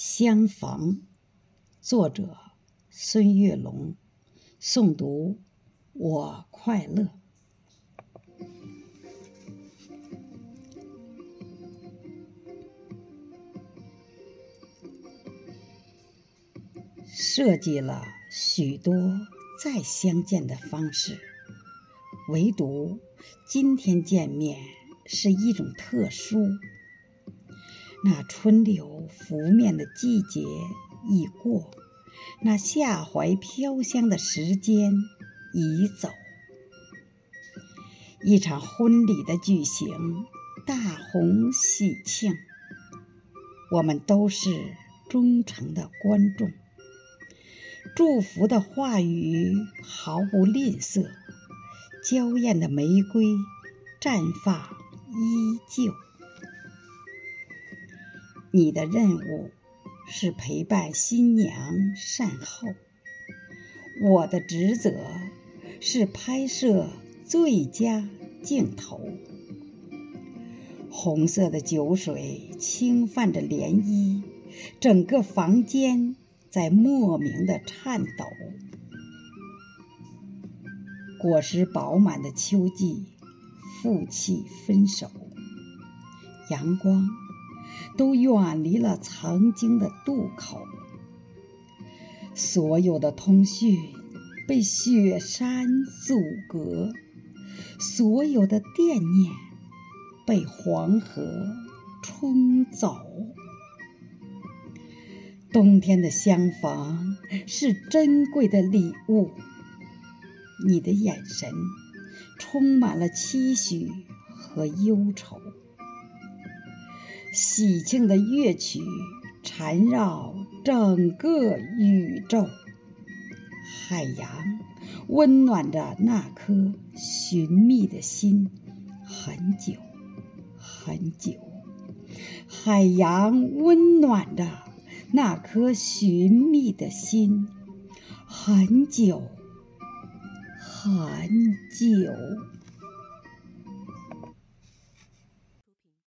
相逢，作者孙月龙，诵读我快乐。设计了许多再相见的方式，唯独今天见面是一种特殊。那春柳拂面的季节已过，那夏槐飘香的时间已走。一场婚礼的举行，大红喜庆，我们都是忠诚的观众。祝福的话语毫不吝啬，娇艳的玫瑰绽放依旧。你的任务是陪伴新娘善后，我的职责是拍摄最佳镜头。红色的酒水轻泛着涟漪，整个房间在莫名的颤抖。果实饱满的秋季，负气分手，阳光。都远离了曾经的渡口，所有的通讯被雪山阻隔，所有的惦念被黄河冲走。冬天的相逢是珍贵的礼物，你的眼神充满了期许和忧愁。喜庆的乐曲缠绕整个宇宙，海洋温暖着那颗寻觅的心，很久很久。海洋温暖着那颗寻觅的心，很久很久。